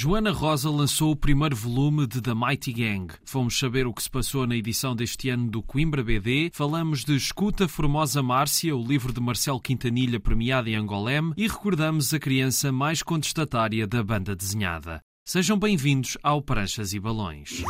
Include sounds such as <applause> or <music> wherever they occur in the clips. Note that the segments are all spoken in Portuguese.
Joana Rosa lançou o primeiro volume de The Mighty Gang. Fomos saber o que se passou na edição deste ano do Coimbra BD. Falamos de Escuta Formosa Márcia, o livro de Marcelo Quintanilha premiado em Angolém, e recordamos a criança mais contestatária da banda desenhada. Sejam bem-vindos ao Pranchas e Balões.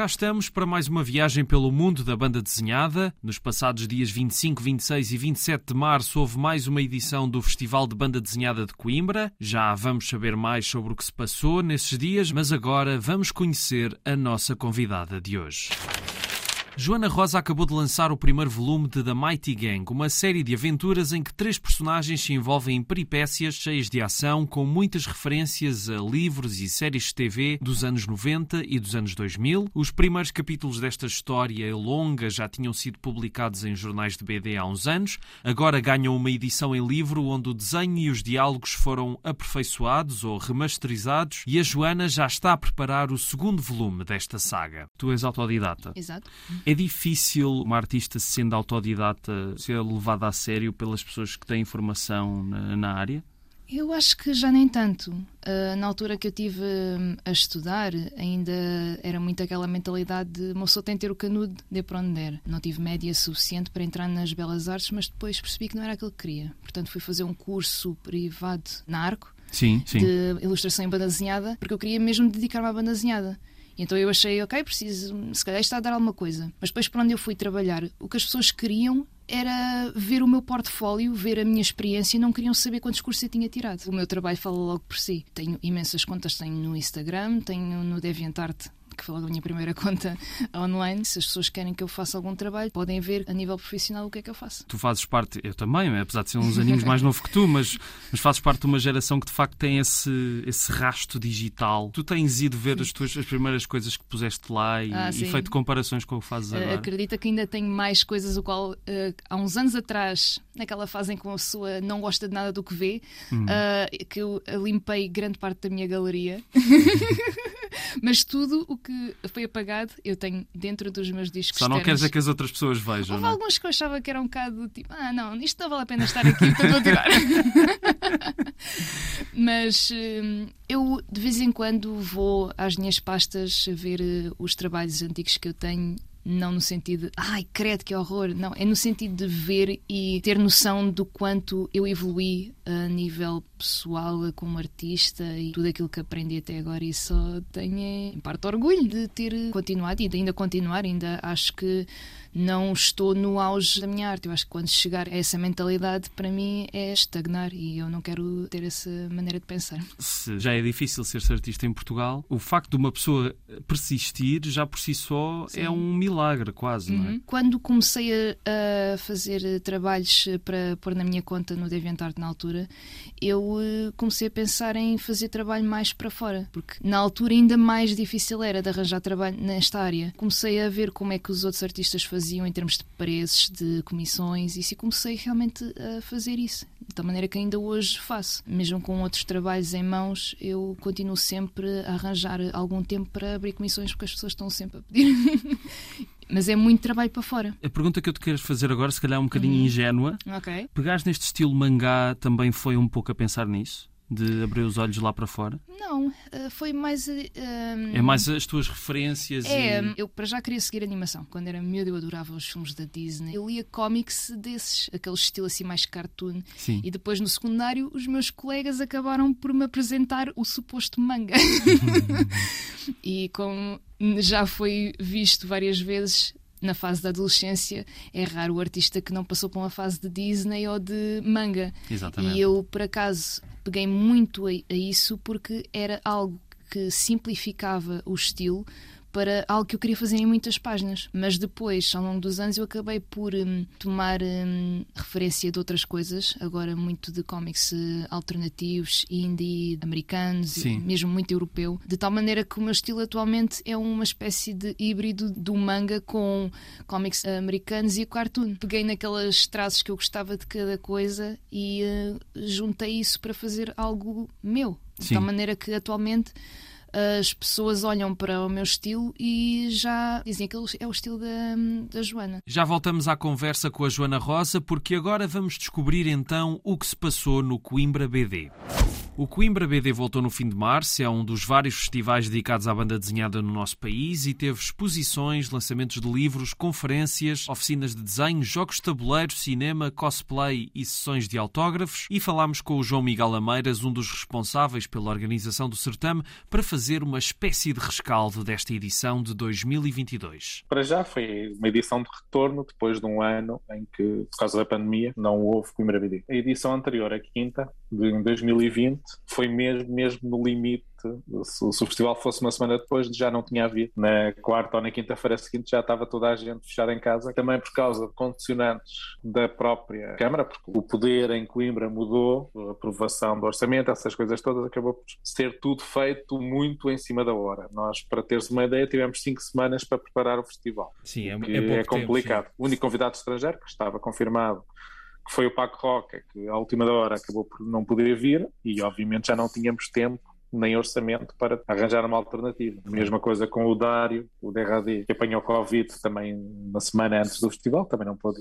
Cá estamos para mais uma viagem pelo mundo da banda desenhada. Nos passados dias 25, 26 e 27 de março houve mais uma edição do Festival de Banda Desenhada de Coimbra. Já vamos saber mais sobre o que se passou nesses dias, mas agora vamos conhecer a nossa convidada de hoje. Joana Rosa acabou de lançar o primeiro volume de The Mighty Gang, uma série de aventuras em que três personagens se envolvem em peripécias cheias de ação, com muitas referências a livros e séries de TV dos anos 90 e dos anos 2000. Os primeiros capítulos desta história longa já tinham sido publicados em jornais de BD há uns anos. Agora ganham uma edição em livro onde o desenho e os diálogos foram aperfeiçoados ou remasterizados e a Joana já está a preparar o segundo volume desta saga. Tu és autodidata. Exato. É difícil uma artista sendo autodidata ser levada a sério pelas pessoas que têm formação na, na área? Eu acho que já nem tanto. Uh, na altura que eu tive uh, a estudar, ainda era muito aquela mentalidade de uma pessoa tem de ter o canudo de para onde der. Não tive média suficiente para entrar nas belas artes, mas depois percebi que não era aquilo que queria. Portanto, fui fazer um curso privado na Arco sim, sim. de ilustração em banda desenhada, porque eu queria mesmo dedicar-me à banda desenhada. Então eu achei, ok, preciso, se calhar está a dar alguma coisa. Mas depois, para onde eu fui trabalhar, o que as pessoas queriam era ver o meu portfólio, ver a minha experiência e não queriam saber quantos cursos eu tinha tirado. O meu trabalho fala logo por si. Tenho imensas contas, tenho no Instagram, tenho no DeviantArt que foi logo a minha primeira <laughs> conta online. Se as pessoas querem que eu faça algum trabalho, podem ver a nível profissional o que é que eu faço. Tu fazes parte, eu também, apesar de ser uns aninhos mais novo que tu, mas, mas fazes parte de uma geração que de facto tem esse, esse rasto digital. Tu tens ido ver as tuas as primeiras coisas que puseste lá e, ah, e feito comparações com o que fazes agora? acredita que ainda tenho mais coisas o qual uh, há uns anos atrás, naquela fase em que uma pessoa não gosta de nada do que vê, hum. uh, que eu limpei grande parte da minha galeria. <laughs> <laughs> Mas tudo o que foi apagado eu tenho dentro dos meus discos. Só não queres é que as outras pessoas vejam. Houve não? É? alguns que eu achava que era um bocado tipo, ah, não, isto não vale a pena estar aqui, então vou tirar. <laughs> Mas hum, eu de vez em quando vou às minhas pastas ver eh, os trabalhos antigos que eu tenho não no sentido de, ai, credo, que horror. Não, é no sentido de ver e ter noção do quanto eu evolui a nível pessoal como artista e tudo aquilo que aprendi até agora. E só tenho, em parte, orgulho de ter continuado e de ainda continuar. Ainda acho que não estou no auge da minha arte. Eu acho que quando chegar a essa mentalidade, para mim, é estagnar e eu não quero ter essa maneira de pensar. Se já é difícil ser-se artista em Portugal, o facto de uma pessoa persistir já por si só Sim. é um milagre, quase, uhum. não é? Uhum. Quando comecei a, a, fazer trabalhos para pôr na minha conta no DeviantArt na altura, eu eh, comecei a pensar em fazer trabalho mais para fora, porque na altura ainda mais difícil era de arranjar trabalho nesta área. Comecei a ver como é que os outros artistas faziam faziam em termos de preços, de comissões, e se comecei realmente a fazer isso, da maneira que ainda hoje faço. Mesmo com outros trabalhos em mãos, eu continuo sempre a arranjar algum tempo para abrir comissões, porque as pessoas estão sempre a pedir. <laughs> Mas é muito trabalho para fora. A pergunta que eu te quero fazer agora, se calhar é um bocadinho uhum. ingênua. Ok. Pegares neste estilo mangá também foi um pouco a pensar nisso? De abrir os olhos lá para fora? Não, eh, foi mais. Uh, é mais as tuas referências? É, e... eu para já queria seguir animação. Quando era miúdo, eu adorava os filmes da Disney. Eu lia cómics desses, aquele estilo assim mais cartoon. Sim. E depois no secundário, os meus colegas acabaram por me apresentar o suposto manga. <laughs> e como já foi visto várias vezes, na fase da adolescência é raro o artista que não passou por uma fase de Disney ou de manga. Exatamente. E eu, por acaso, peguei muito a, a isso porque era algo que simplificava o estilo para algo que eu queria fazer em muitas páginas. Mas depois, ao longo dos anos, eu acabei por hum, tomar hum, referência de outras coisas, agora muito de cómics uh, alternativos, indie, americanos, e mesmo muito europeu, de tal maneira que o meu estilo atualmente é uma espécie de híbrido do manga com cómics americanos e cartoon. Peguei naquelas traços que eu gostava de cada coisa e uh, juntei isso para fazer algo meu. De Sim. tal maneira que atualmente as pessoas olham para o meu estilo e já dizem que é o estilo da, da Joana. Já voltamos à conversa com a Joana Rosa, porque agora vamos descobrir então o que se passou no Coimbra BD. O Coimbra BD voltou no fim de março, é um dos vários festivais dedicados à banda desenhada no nosso país e teve exposições, lançamentos de livros, conferências, oficinas de desenho, jogos de tabuleiro, cinema, cosplay e sessões de autógrafos. E falámos com o João Miguel Ameiras, um dos responsáveis pela organização do certame, para fazer uma espécie de rescaldo desta edição de 2022. Para já foi uma edição de retorno depois de um ano em que, por causa da pandemia, não houve Coimbra BD. A edição anterior, a quinta, de 2020, foi mesmo, mesmo no limite. Se, o festival fosse uma semana depois, já não tinha havido. Na quarta ou na quinta-feira seguinte já estava toda a gente fechada em casa, também por causa de condicionantes da própria Câmara, porque o poder em Coimbra mudou, a aprovação do orçamento, essas coisas todas, acabou por ser tudo feito muito em cima da hora. Nós, para teres uma ideia, tivemos cinco semanas para preparar o festival. Sim, é, é, é complicado. Tempo, o único convidado estrangeiro que estava confirmado que foi o Paco Roca, que à última hora acabou por não poder vir e obviamente já não tínhamos tempo nem orçamento para arranjar uma alternativa. A mesma coisa com o Dário, o DRAD, que apanhou Covid também uma semana antes do festival, também não pôde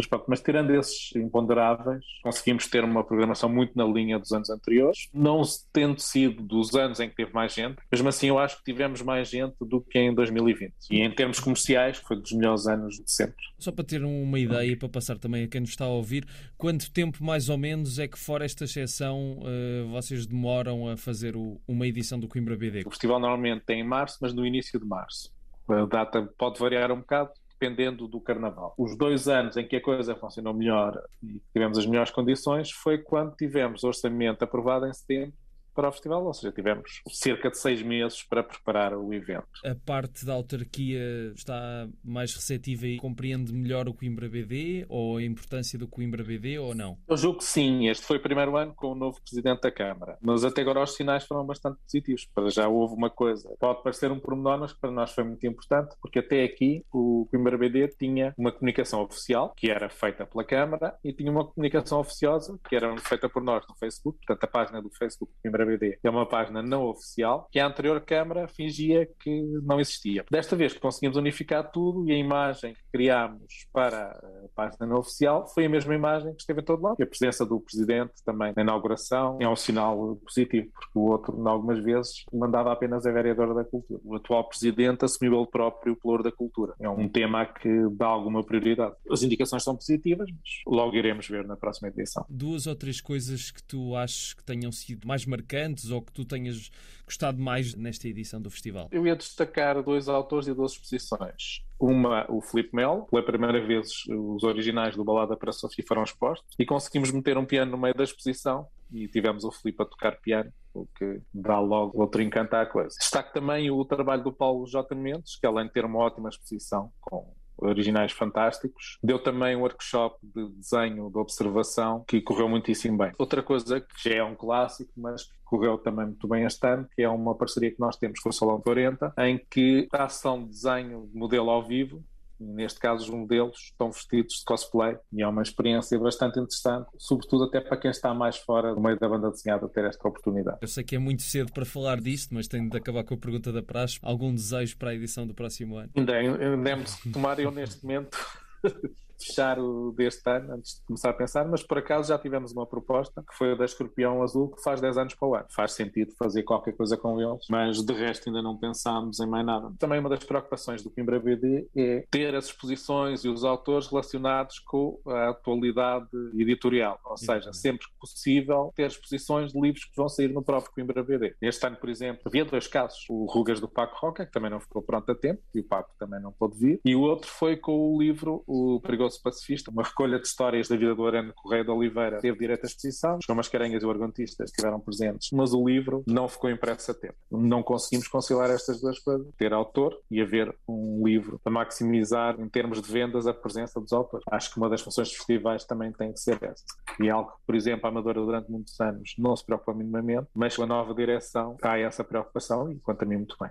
mas, pronto, mas tirando esses imponderáveis, conseguimos ter uma programação muito na linha dos anos anteriores, não tendo sido dos anos em que teve mais gente, mesmo assim eu acho que tivemos mais gente do que em 2020. E em termos comerciais, foi dos melhores anos de sempre. Só para ter uma ideia e para passar também a quem nos está a ouvir, quanto tempo mais ou menos é que, fora esta exceção, eh, vocês demoram a fazer uma edição do Coimbra BD? O festival normalmente tem em março, mas no início de março. A data pode variar um bocado, dependendo do carnaval. Os dois anos em que a coisa funcionou melhor e tivemos as melhores condições foi quando tivemos orçamento aprovado em setembro para o festival, ou seja, tivemos cerca de seis meses para preparar o evento. A parte da autarquia está mais receptiva e compreende melhor o Coimbra BD ou a importância do Coimbra BD ou não? Eu julgo que sim, este foi o primeiro ano com o novo Presidente da Câmara, mas até agora os sinais foram bastante positivos, para já houve uma coisa, pode parecer um pormenor, mas para nós foi muito importante, porque até aqui o Coimbra BD tinha uma comunicação oficial, que era feita pela Câmara, e tinha uma comunicação oficiosa, que era feita por nós no Facebook, portanto a página do Facebook Coimbra BD é uma página não oficial que a anterior Câmara fingia que não existia. Desta vez conseguimos unificar tudo e a imagem que criámos para a página não oficial foi a mesma imagem que esteve em todo lado. E a presença do Presidente também na inauguração é um sinal positivo, porque o outro, em algumas vezes, mandava apenas a vereadora da Cultura. O atual Presidente assumiu ele próprio o pelouro da cultura. É um tema que dá alguma prioridade. As indicações são positivas, mas logo iremos ver na próxima edição. Duas ou três coisas que tu achas que tenham sido mais marcantes marcantes ou que tu tenhas gostado mais nesta edição do festival? Eu ia destacar dois autores e duas exposições. Uma, o Felipe Mel, pela primeira vez os originais do Balada para Sofia foram expostos e conseguimos meter um piano no meio da exposição e tivemos o Felipe a tocar piano, o que dá logo outro encanto à coisa. Destaque também o trabalho do Paulo J. Mendes, que além de ter uma ótima exposição com originais fantásticos. Deu também um workshop de desenho, de observação, que correu muitíssimo bem. Outra coisa que já é um clássico, mas que correu também muito bem este ano, que é uma parceria que nós temos com o Salão 40, em que a ação de desenho de modelo ao vivo neste caso os modelos estão vestidos de cosplay e é uma experiência bastante interessante, sobretudo até para quem está mais fora do meio da banda desenhada ter esta oportunidade. Eu sei que é muito cedo para falar disto, mas tenho de acabar com a pergunta da praxe. Algum desejo para a edição do próximo ano? Ainda, ainda é tomar eu neste momento fechar o deste ano, antes de começar a pensar, mas por acaso já tivemos uma proposta, que foi a da Escorpião Azul, que faz 10 anos para o ano. Faz sentido fazer qualquer coisa com eles, mas de resto ainda não pensámos em mais nada. Também uma das preocupações do Coimbra BD é ter as exposições e os autores relacionados com a atualidade editorial, ou seja, sempre que possível ter exposições de livros que vão sair no próprio Coimbra BD. Este ano, por exemplo, havia dois casos, o Rugas do Paco Roca, que também não ficou pronto a tempo, e o Paco também não pôde vir, e o outro foi com o livro O Perigoso Poço Pacifista, uma recolha de histórias da vida do Arano Correia de Oliveira, teve direito à exposição, os Mascarenhas e o Argontistas estiveram presentes, mas o livro não ficou impresso a tempo. Não conseguimos conciliar estas duas coisas, ter autor e haver um livro para maximizar, em termos de vendas, a presença dos autores. Acho que uma das funções dos festivais também tem que ser essa. E é algo que, por exemplo, a Amadora durante muitos anos não se preocupa minimamente, mas com a nova direção há essa preocupação e quanto a mim muito bem.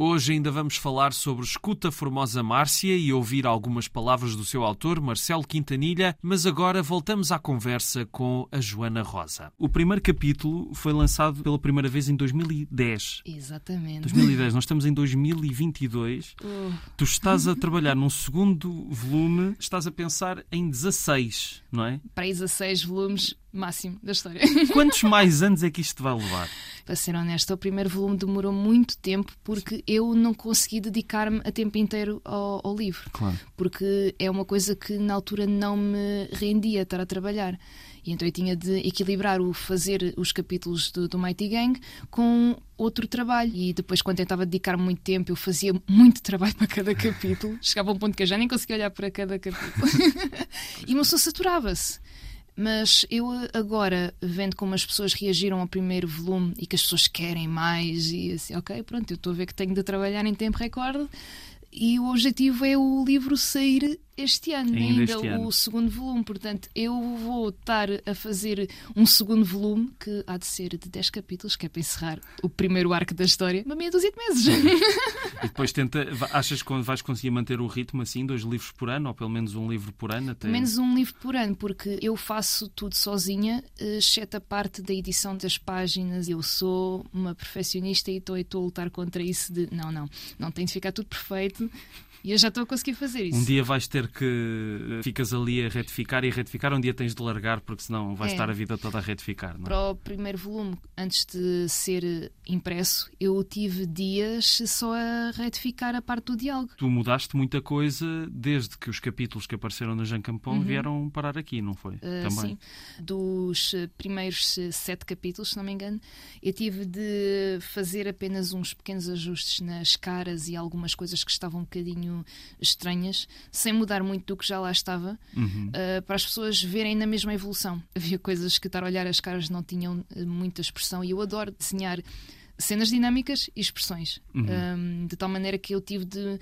Hoje ainda vamos falar sobre Escuta Formosa Márcia e ouvir algumas palavras do seu autor, Marcelo Quintanilha, mas agora voltamos à conversa com a Joana Rosa. O primeiro capítulo foi lançado pela primeira vez em 2010. Exatamente. 2010, nós estamos em 2022. Uh. Tu estás a <laughs> trabalhar num segundo volume, estás a pensar em 16, não é? Para 16 volumes máximo da história. Quantos <laughs> mais anos é que isto vai levar? Para ser honesta, o primeiro volume demorou muito tempo porque eu não consegui dedicar-me a tempo inteiro ao, ao livro. Claro. Porque é uma coisa que na altura não me rendia estar a trabalhar. E então eu tinha de equilibrar o fazer os capítulos do, do Mighty Gang com outro trabalho. E depois, quando tentava dedicar muito tempo, eu fazia muito trabalho para cada capítulo. <laughs> Chegava a um ponto que eu já nem conseguia olhar para cada capítulo. <laughs> <laughs> e uma pessoa saturava-se. Mas eu agora, vendo como as pessoas reagiram ao primeiro volume e que as pessoas querem mais, e assim, ok, pronto, eu estou a ver que tenho de trabalhar em tempo recorde. E o objetivo é o livro sair este ano, ainda, ainda este o ano. segundo volume. Portanto, eu vou estar a fazer um segundo volume que há de ser de 10 capítulos, que é para encerrar o primeiro arco da história, uma meia dúzia de meses. <laughs> e depois tenta, achas que vais conseguir manter o ritmo assim, dois livros por ano, ou pelo menos um livro por ano? Até... Pelo menos um livro por ano, porque eu faço tudo sozinha, exceto a parte da edição das páginas. Eu sou uma perfeccionista e estou a lutar contra isso de não, não, não tem de ficar tudo perfeito e eu já estou a conseguir fazer isso. Um dia vais ter que. Eh, ficas ali a retificar e a retificar, um dia tens de largar, porque senão vais é. estar a vida toda a retificar. Não é? Para o primeiro volume, antes de ser impresso, eu tive dias só a retificar a parte do diálogo. Tu mudaste muita coisa desde que os capítulos que apareceram na Jean Campon uhum. vieram parar aqui, não foi? Uh, Também. Sim. Dos primeiros sete capítulos, se não me engano, eu tive de fazer apenas uns pequenos ajustes nas caras e algumas coisas que estavam um bocadinho estranhas, sem mudar muito do que já lá estava, uhum. uh, para as pessoas verem na mesma evolução. <laughs> Havia coisas que estar a olhar as caras não tinham uh, muita expressão e eu adoro desenhar cenas dinâmicas e expressões, uhum. um, de tal maneira que eu tive de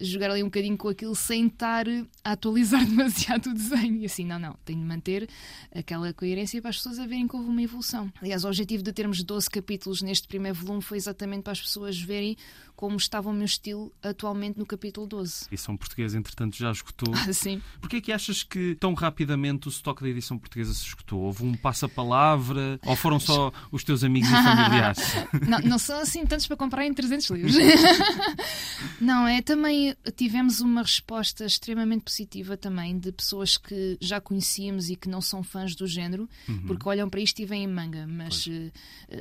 jogar ali um bocadinho com aquilo sem estar a atualizar <laughs> demasiado o desenho. E assim, não, não, tenho de manter aquela coerência para as pessoas a verem que houve uma evolução. Aliás, o objetivo de termos 12 capítulos neste primeiro volume foi exatamente para as pessoas verem como estava o meu estilo atualmente no capítulo 12. A edição portuguesa, entretanto, já escutou. Ah, <laughs> sim. Porquê é que achas que tão rapidamente o estoque da edição portuguesa se escutou? Houve um passa-palavra ou foram só os teus amigos e <laughs> familiares? não, não são assim tantos para comprar em 300 livros. não, é também tivemos uma resposta extremamente positiva também de pessoas que já conhecíamos e que não são fãs do género, uhum. porque olham para isto e vêm em manga, mas uh,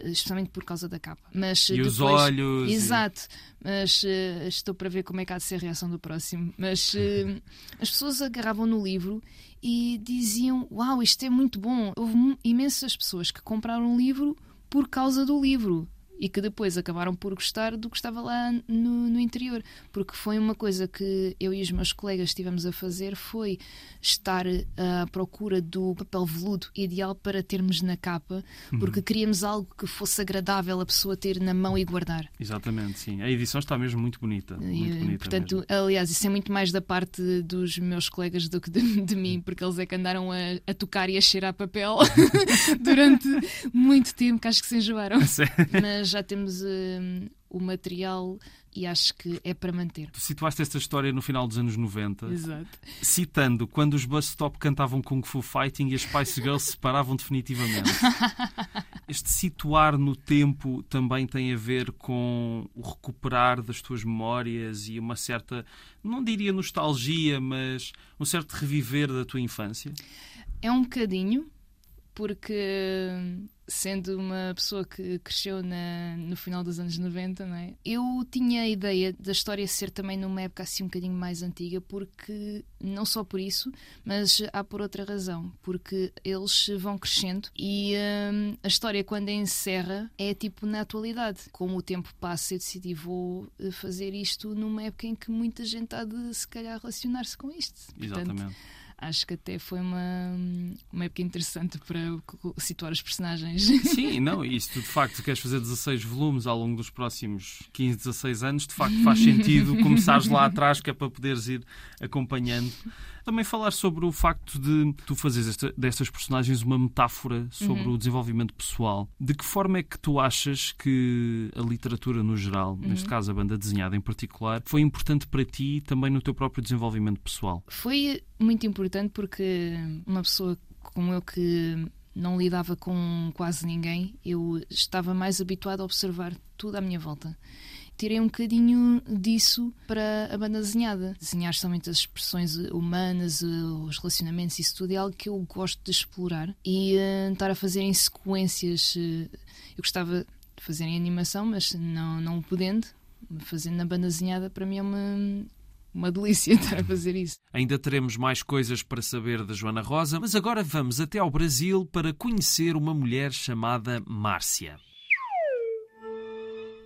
especialmente por causa da capa. Mas, e depois, os olhos. Exato. E mas uh, estou para ver como é que há de ser a reação do próximo. Mas uh, <laughs> as pessoas agarravam no livro e diziam: Uau, isto é muito bom. Houve imensas pessoas que compraram o livro por causa do livro e que depois acabaram por gostar do que estava lá no, no, interior. Porque foi uma coisa que eu e os meus colegas estivemos a fazer foi estar à procura do papel veludo ideal para termos na capa, porque uhum. queríamos algo que fosse agradável a pessoa ter na mão e guardar. Exatamente, sim. A edição está mesmo muito bonita. Muito e, bonita portanto, mesmo. aliás, isso é muito mais da parte dos meus colegas do que de, de mim, porque eles é que andaram a, a tocar e a cheirar papel <laughs> durante muito tempo, que acho que se enjoaram. <laughs> Mas já temos uh, o material e acho que é para manter. Tu situaste esta história no final dos anos 90, Exato. citando quando os Bus Stop cantavam Kung Fu Fighting e as Spice Girls se separavam definitivamente. <laughs> Este situar no tempo também tem a ver com o recuperar das tuas memórias e uma certa, não diria nostalgia, mas um certo reviver da tua infância? É um bocadinho, porque sendo uma pessoa que cresceu na, no final dos anos 90, não é? eu tinha a ideia da história ser também numa época assim um bocadinho mais antiga, porque não só por isso, mas há por outra razão, porque eles vão crescendo e hum, a história quando encerra é tipo na atualidade. Como o tempo passa, eu decidi vou eh, fazer isto numa época em que muita gente há de se calhar relacionar-se com isto. Portanto, Exatamente acho que até foi uma, uma época interessante para situar os personagens. <laughs> Sim, não, e se tu de facto queres fazer 16 volumes ao longo dos próximos 15, 16 anos, de facto faz sentido <laughs> começares lá atrás, que é para poderes ir acompanhando também falar sobre o facto de tu fazeres esta, destas personagens uma metáfora sobre uhum. o desenvolvimento pessoal. De que forma é que tu achas que a literatura no geral, uhum. neste caso a banda desenhada em particular, foi importante para ti também no teu próprio desenvolvimento pessoal? Foi muito importante porque uma pessoa como eu que não lidava com quase ninguém, eu estava mais habituado a observar tudo à minha volta tirei um bocadinho disso para a banda desenhada. Desenhar somente as expressões humanas, os relacionamentos, isso tudo é algo que eu gosto de explorar e uh, estar a fazer em sequências. Uh, eu gostava de fazer em animação, mas não, não podendo, fazendo na banda desenhada, para mim é uma, uma delícia <laughs> estar a fazer isso. Ainda teremos mais coisas para saber da Joana Rosa, mas agora vamos até ao Brasil para conhecer uma mulher chamada Márcia.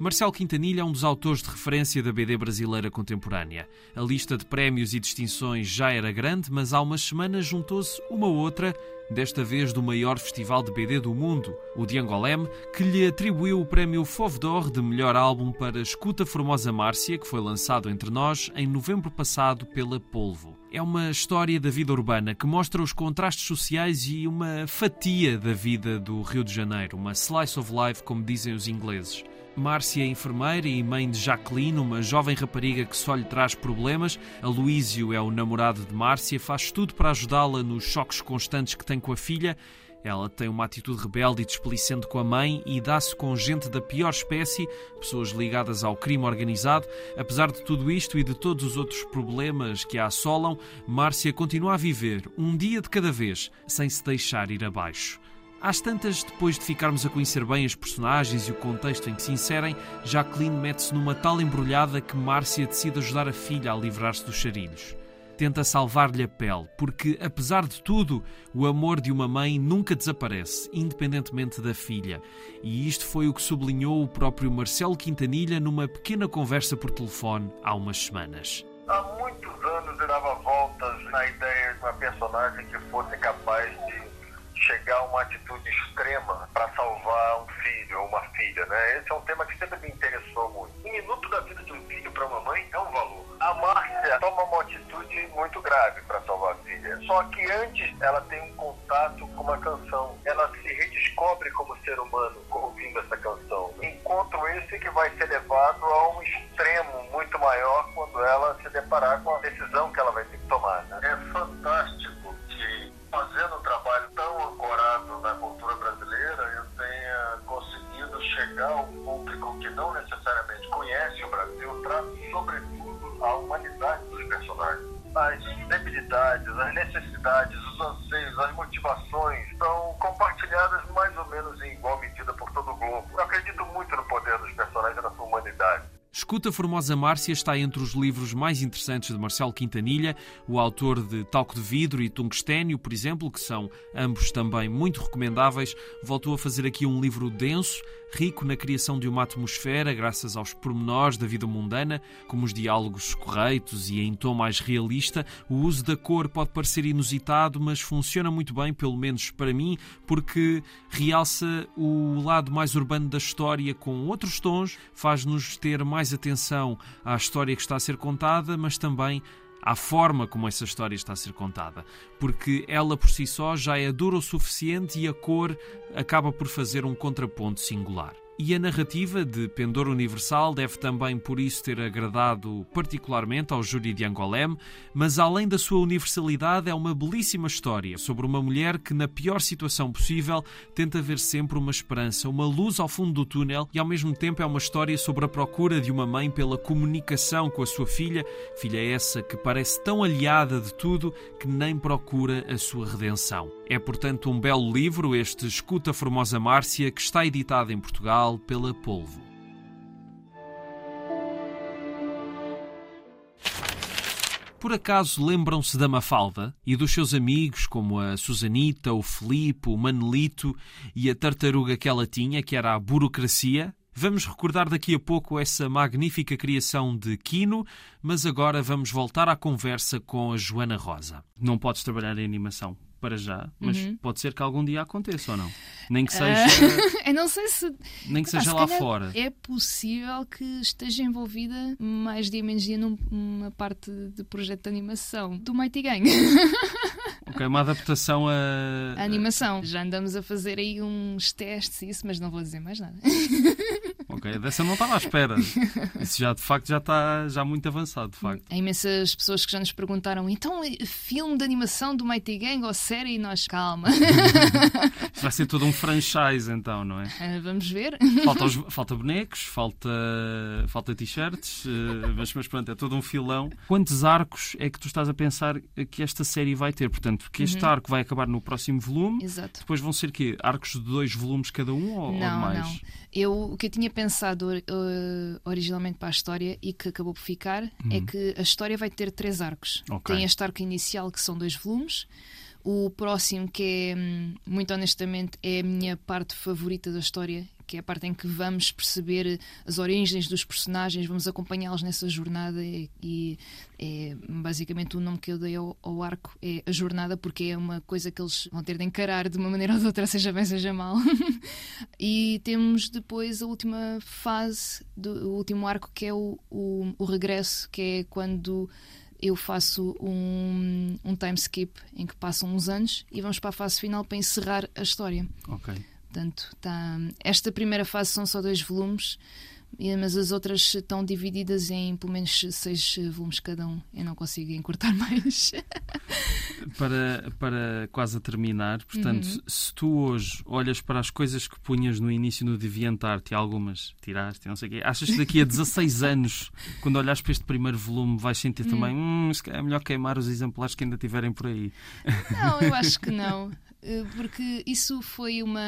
Marcelo Quintanilha é um dos autores de referência da BD brasileira contemporânea. A lista de prémios e distinções já era grande, mas há umas semanas juntou-se uma outra, desta vez do maior festival de BD do mundo, o de Angolem, que lhe atribuiu o prémio Fovdor de melhor álbum para Escuta Formosa Márcia, que foi lançado entre nós em novembro passado pela Polvo. É uma história da vida urbana que mostra os contrastes sociais e uma fatia da vida do Rio de Janeiro, uma slice of life, como dizem os ingleses. Márcia é enfermeira e mãe de Jacqueline, uma jovem rapariga que só lhe traz problemas. Aloísio é o namorado de Márcia, faz tudo para ajudá-la nos choques constantes que tem com a filha. Ela tem uma atitude rebelde e desplicente com a mãe e dá-se com gente da pior espécie, pessoas ligadas ao crime organizado. Apesar de tudo isto e de todos os outros problemas que a assolam, Márcia continua a viver um dia de cada vez, sem se deixar ir abaixo. Às tantas, depois de ficarmos a conhecer bem as personagens e o contexto em que se inserem, Jacqueline mete-se numa tal embrulhada que Márcia decide ajudar a filha a livrar-se dos charilhos. Tenta salvar-lhe a pele, porque, apesar de tudo, o amor de uma mãe nunca desaparece, independentemente da filha. E isto foi o que sublinhou o próprio Marcelo Quintanilha numa pequena conversa por telefone há umas semanas. Há muitos anos eu dava voltas na ideia de uma personagem que fosse capaz de chegar a uma atitude extrema para salvar um filho ou uma filha, né? Esse é um tema que sempre me interessou muito. Um minuto da vida de um filho para uma mãe é um valor. A Márcia toma uma atitude muito grave para salvar a filha. Só que antes ela tem um contato com uma canção. Ela se redescobre como ser humano ouvindo essa canção. Encontro esse que vai ser levado a um extremo muito maior quando ela se deparar com a decisão debilidades, as necessidades, os anseios, as motivações são compartilhadas mais ou menos em igual medida por todo o globo. Eu acredito muito no poder dos personagens e na sua humanidade. Escuta Formosa Márcia está entre os livros mais interessantes de Marcelo Quintanilha, o autor de Talco de Vidro e Tungstênio, por exemplo, que são ambos também muito recomendáveis. Voltou a fazer aqui um livro denso, rico na criação de uma atmosfera, graças aos pormenores da vida mundana, como os diálogos corretos e em tom mais realista. O uso da cor pode parecer inusitado, mas funciona muito bem, pelo menos para mim, porque realça o lado mais urbano da história com outros tons, faz-nos ter mais atenção à história que está a ser contada, mas também à forma como essa história está a ser contada, porque ela por si só já é dura o suficiente e a cor acaba por fazer um contraponto singular. E a narrativa de Pendor Universal deve também por isso ter agradado particularmente ao júri de Angolém, mas além da sua universalidade é uma belíssima história sobre uma mulher que na pior situação possível tenta ver sempre uma esperança, uma luz ao fundo do túnel e ao mesmo tempo é uma história sobre a procura de uma mãe pela comunicação com a sua filha, filha essa que parece tão aliada de tudo que nem procura a sua redenção. É portanto um belo livro este Escuta Formosa Márcia que está editado em Portugal pela Polvo. Por acaso lembram-se da Mafalda e dos seus amigos, como a Susanita, o Filipe, o Manelito e a tartaruga que ela tinha, que era a burocracia? Vamos recordar daqui a pouco essa magnífica criação de Quino, mas agora vamos voltar à conversa com a Joana Rosa. Não podes trabalhar em animação para já, mas uhum. pode ser que algum dia aconteça ou não. Nem que seja. Uh, <laughs> eu não sei se. Nem que seja lá fora. É possível que esteja envolvida mais dia menos dia numa parte de projeto de animação do Mighty Gang. <laughs> Ok, uma adaptação a. A animação. Já andamos a fazer aí uns testes e isso, mas não vou dizer mais nada. <laughs> Ok, dessa não estava à espera. <laughs> Isso já de facto já está já muito avançado, de facto. Há imensas pessoas que já nos perguntaram: então, filme de animação do Mighty Gang ou série? E nós, calma. <laughs> Vai ser todo um franchise, então, não é? Uh, vamos ver. Falta, os, falta bonecos, falta, falta t-shirts, uh, mas, mas pronto, é todo um filão. Quantos arcos é que tu estás a pensar que esta série vai ter? Portanto, que este uhum. arco vai acabar no próximo volume. Exato. Depois vão ser quê? Arcos de dois volumes cada um ou, não, ou mais? Não. Eu, o que eu tinha pensado uh, originalmente para a história e que acabou por ficar é uhum. é que a história vai ter três arcos. Okay. Tem este arco inicial que são dois volumes. O próximo, que é, hum, muito honestamente, é a minha parte favorita da história, que é a parte em que vamos perceber as origens dos personagens, vamos acompanhá-los nessa jornada e, e, é basicamente o nome que eu dei ao, ao, arco é a jornada, porque é uma coisa que eles vão ter de encarar de uma maneira <laughs> ou de outra, seja bem, seja mal. <laughs> e temos depois a última fase, do, o último arco, que é o, o, o regresso, que é quando eu faço um, um time skip em que passam uns anos e vamos para a fase final para encerrar a história. Ok. Portanto, tá, esta primeira fase são só dois volumes, mas as outras estão divididas em pelo menos seis volumes cada um. Eu não consigo encurtar <laughs> mais. para, para quase a terminar, portanto, uhum. se tu hoje olhas para as coisas que punhas no início no DeviantArt e algumas tiraste, não sei o quê, achas que daqui a 16 <laughs> anos, quando olhas para este primeiro volume, vais sentir também hum, é melhor queimar os exemplares que ainda tiverem por aí? Não, eu acho que não. Eh, porque isso foi uma.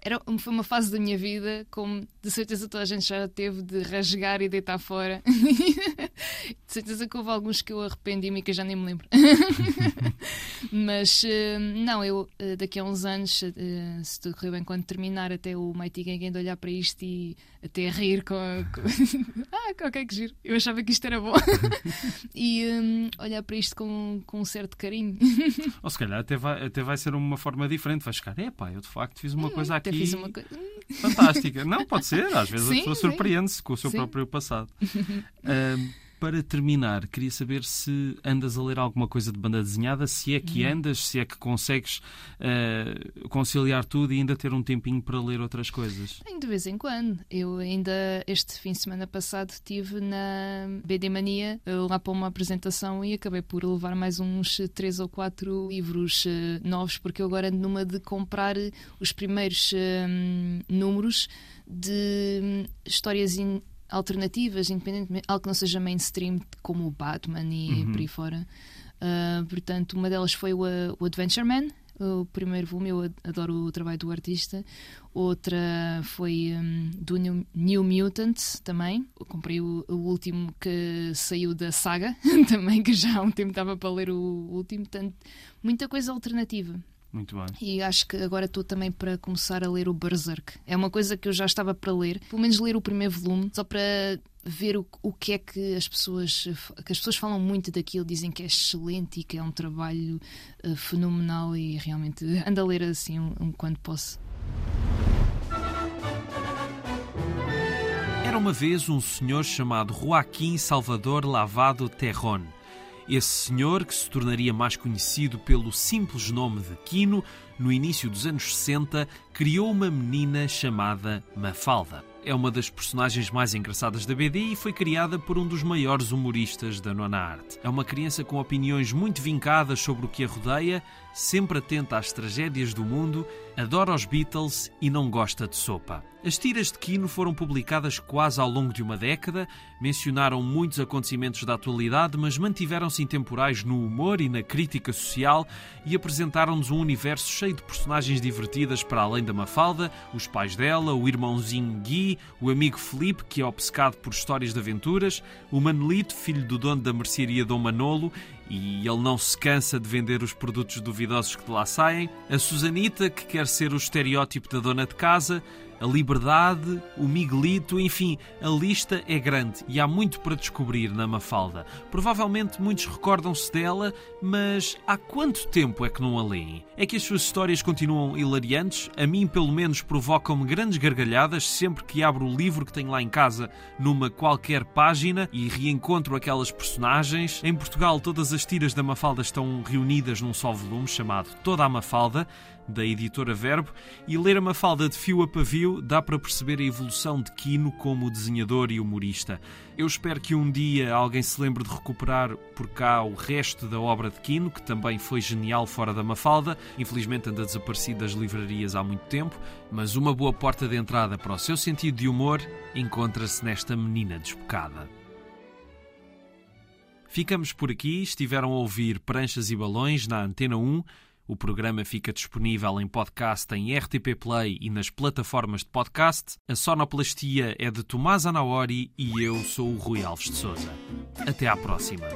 Era, foi uma fase da minha vida, como de certeza toda a gente já teve, de rasgar e deitar fora. <laughs> de certeza que houve alguns que eu arrependi-me e que eu já nem me lembro. <laughs> Mas eh, não, eu eh, daqui a uns anos, se tudo correr bem, quando terminar, até o Mighty Gang de olhar para isto e até a rir com. com... <laughs> ah, ok, que giro. Eu achava que isto era bom. e um, olhar para isto com, com um certo carinho. Ou se calhar até vai, até vai ser uma forma diferente. Vais ficar, é pá, eu de facto fiz uma hum, coisa aqui. Fiz uma coisa... Fantástica. Não, pode ser. Às vezes <laughs> sim, a pessoa surpreende-se com o seu sim. próprio passado. <laughs> um, para terminar, queria saber se andas a ler alguma coisa de banda desenhada, se é que uhum. andas, se é que consegues uh, conciliar tudo e ainda ter um tempinho para ler outras coisas. De vez em quando. Eu ainda, este fim de semana passado, estive na BD Mania eh, lá para uma apresentação e acabei por levar mais uns três ou quatro livros uh, novos, porque eu agora ando numa de comprar os primeiros uh, números de um, histórias in alternativas, independentemente, algo que não seja mainstream, como o Batman e uhum. por aí fora. Uh, portanto, uma delas foi o, o Adventure Man, o primeiro volume, eu adoro o trabalho do artista. Outra foi um, do New, New Mutant também. Eu comprei o, o, último que saiu da saga, <laughs> também, que já há um tempo estava para ler o último. Portanto, muita coisa alternativa. Muito bem. E acho que agora estou também para começar a ler o Berserk. É uma coisa que eu já estava para ler, pelo menos ler o primeiro volume, só para ver o, o que é que as pessoas que as pessoas falam muito daquilo, dizem que é excelente e que é um trabalho uh, fenomenal e realmente <laughs> ando a ler assim um, um quando posso. Era uma vez um senhor chamado Joaquim Salvador Lavado Terron Esse senhor, que se tornaria mais conhecido pelo simples nome de Quino, no início dos anos 60, criou uma menina chamada Mafalda. É uma das personagens mais engraçadas da BD e foi criada por um dos maiores humoristas da nona arte. É uma criança com opiniões muito vincadas sobre o que a rodeia, sempre atenta às tragédias do mundo, adora os Beatles e não gosta de sopa. As tiras de Quino foram publicadas quase ao longo de uma década, mencionaram muitos acontecimentos da atualidade, mas mantiveram-se intemporais no humor e na crítica social e apresentaram-nos um universo cheio de personagens divertidas para além da Mafalda, os pais dela, o irmãozinho Gui, o amigo Felipe, que é obcecado por histórias de aventuras, o Manolito, filho do dono da mercearia Dom Manolo, e ele não se cansa de vender os produtos duvidosos que de lá saem, a Susanita, que quer ser o estereótipo da dona de casa, a Liberdade, o Miguelito, enfim, a lista é grande e há muito para descobrir na Mafalda. Provavelmente muitos recordam-se dela, mas há quanto tempo é que não a leem? É que as suas histórias continuam hilariantes? A mim, pelo menos, provocam-me grandes gargalhadas sempre que abro o livro que tenho lá em casa numa qualquer página e reencontro aquelas personagens. Em Portugal, todas as tiras da Mafalda estão reunidas num só volume chamado Toda a Mafalda da editora Verbo, e ler a Mafalda de fio a pavio dá para perceber a evolução de Quino como desenhador e humorista. Eu espero que um dia alguém se lembre de recuperar por cá o resto da obra de Quino, que também foi genial fora da Mafalda. Infelizmente anda desaparecido das livrarias há muito tempo, mas uma boa porta de entrada para o seu sentido de humor encontra-se nesta menina despocada. Ficamos por aqui. Estiveram a ouvir Pranchas e Balões na Antena 1. O programa fica disponível em podcast em RTP Play e nas plataformas de podcast. A sonoplastia é de Tomás Anaori e eu sou o Rui Alves de Souza. Até à próxima.